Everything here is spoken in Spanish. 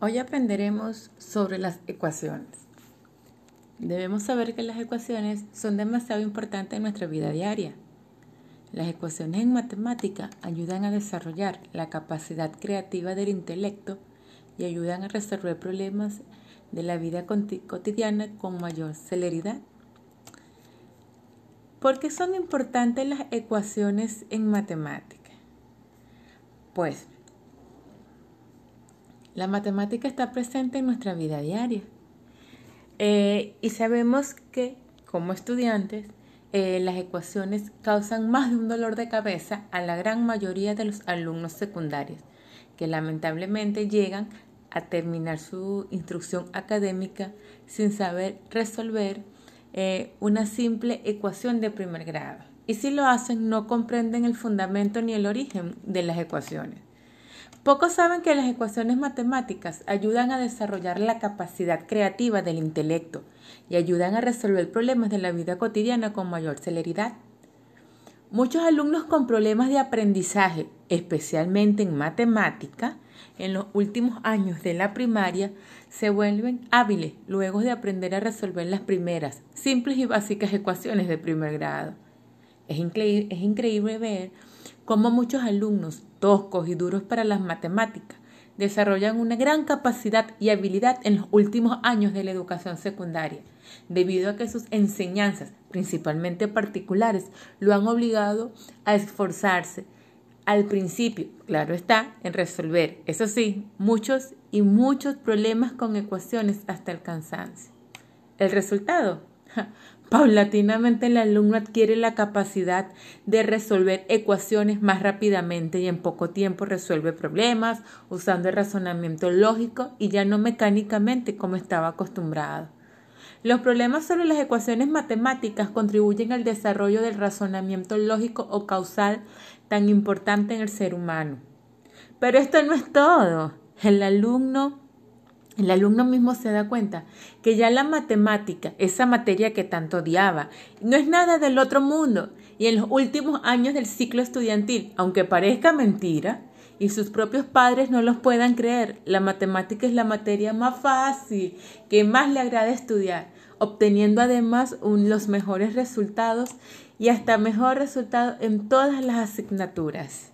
Hoy aprenderemos sobre las ecuaciones. Debemos saber que las ecuaciones son demasiado importantes en nuestra vida diaria. Las ecuaciones en matemática ayudan a desarrollar la capacidad creativa del intelecto y ayudan a resolver problemas de la vida cotidiana con mayor celeridad. ¿Por qué son importantes las ecuaciones en matemática? Pues la matemática está presente en nuestra vida diaria. Eh, y sabemos que como estudiantes eh, las ecuaciones causan más de un dolor de cabeza a la gran mayoría de los alumnos secundarios, que lamentablemente llegan a terminar su instrucción académica sin saber resolver eh, una simple ecuación de primer grado. Y si lo hacen, no comprenden el fundamento ni el origen de las ecuaciones. Pocos saben que las ecuaciones matemáticas ayudan a desarrollar la capacidad creativa del intelecto y ayudan a resolver problemas de la vida cotidiana con mayor celeridad. Muchos alumnos con problemas de aprendizaje, especialmente en matemática, en los últimos años de la primaria, se vuelven hábiles luego de aprender a resolver las primeras, simples y básicas ecuaciones de primer grado. Es, increíble ver cómo muchos alumnos toscos y duros para las matemáticas desarrollan una gran capacidad y habilidad en los últimos años de la educación secundaria, debido a que sus enseñanzas, principalmente particulares, lo han obligado a esforzarse al principio, claro está, en resolver, eso sí, muchos y muchos problemas con ecuaciones hasta el cansancio. El resultado, Paulatinamente el alumno adquiere la capacidad de resolver ecuaciones más rápidamente y en poco tiempo resuelve problemas usando el razonamiento lógico y ya no mecánicamente como estaba acostumbrado. Los problemas sobre las ecuaciones matemáticas contribuyen al desarrollo del razonamiento lógico o causal tan importante en el ser humano. Pero esto no es todo. El alumno el alumno mismo se da cuenta que ya la matemática, esa materia que tanto odiaba, no es nada del otro mundo. Y en los últimos años del ciclo estudiantil, aunque parezca mentira, y sus propios padres no los puedan creer, la matemática es la materia más fácil, que más le agrada estudiar, obteniendo además los mejores resultados y hasta mejor resultado en todas las asignaturas.